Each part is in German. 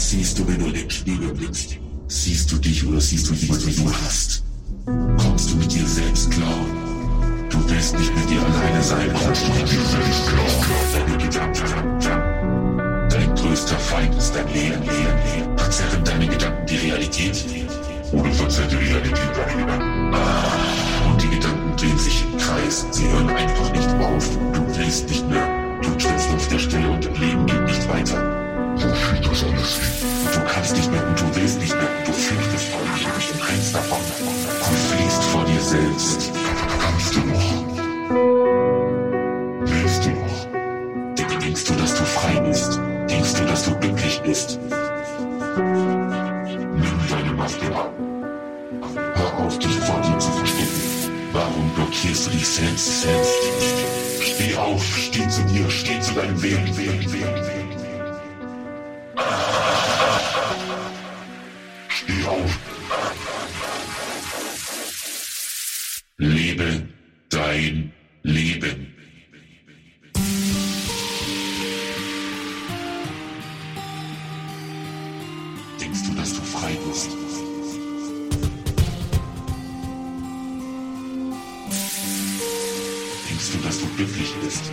Was siehst du, wenn du in den Spiegel blickst? Siehst du dich oder siehst du jemanden, den du hast? Kommst du mit dir selbst klar? Du willst nicht mit dir alleine sein. Kommst du mit dir selbst klar? Deine Gedanken. Dein größter Feind ist dein Leben. Verzerren deine Gedanken die Realität? Oder verzerrt die Realität deine Gedanken? Ah, und die Gedanken drehen sich im Kreis. Sie hören einfach nicht auf. Du willst nicht mehr. Bist? Nimm deine Maske ab. Hör auf, dich vor dir zu verstecken. Warum blockierst du dich selbst, selbst? Steh auf, steh zu dir, steh zu deinem Weg, Weg, Weg, Weg. Steh auf. Denkst du, dass du frei bist? Denkst du, dass du glücklich bist?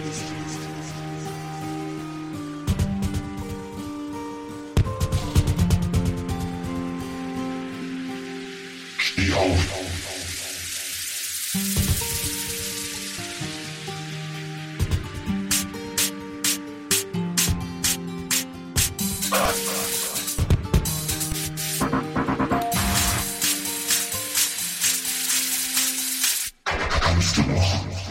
Stimmung.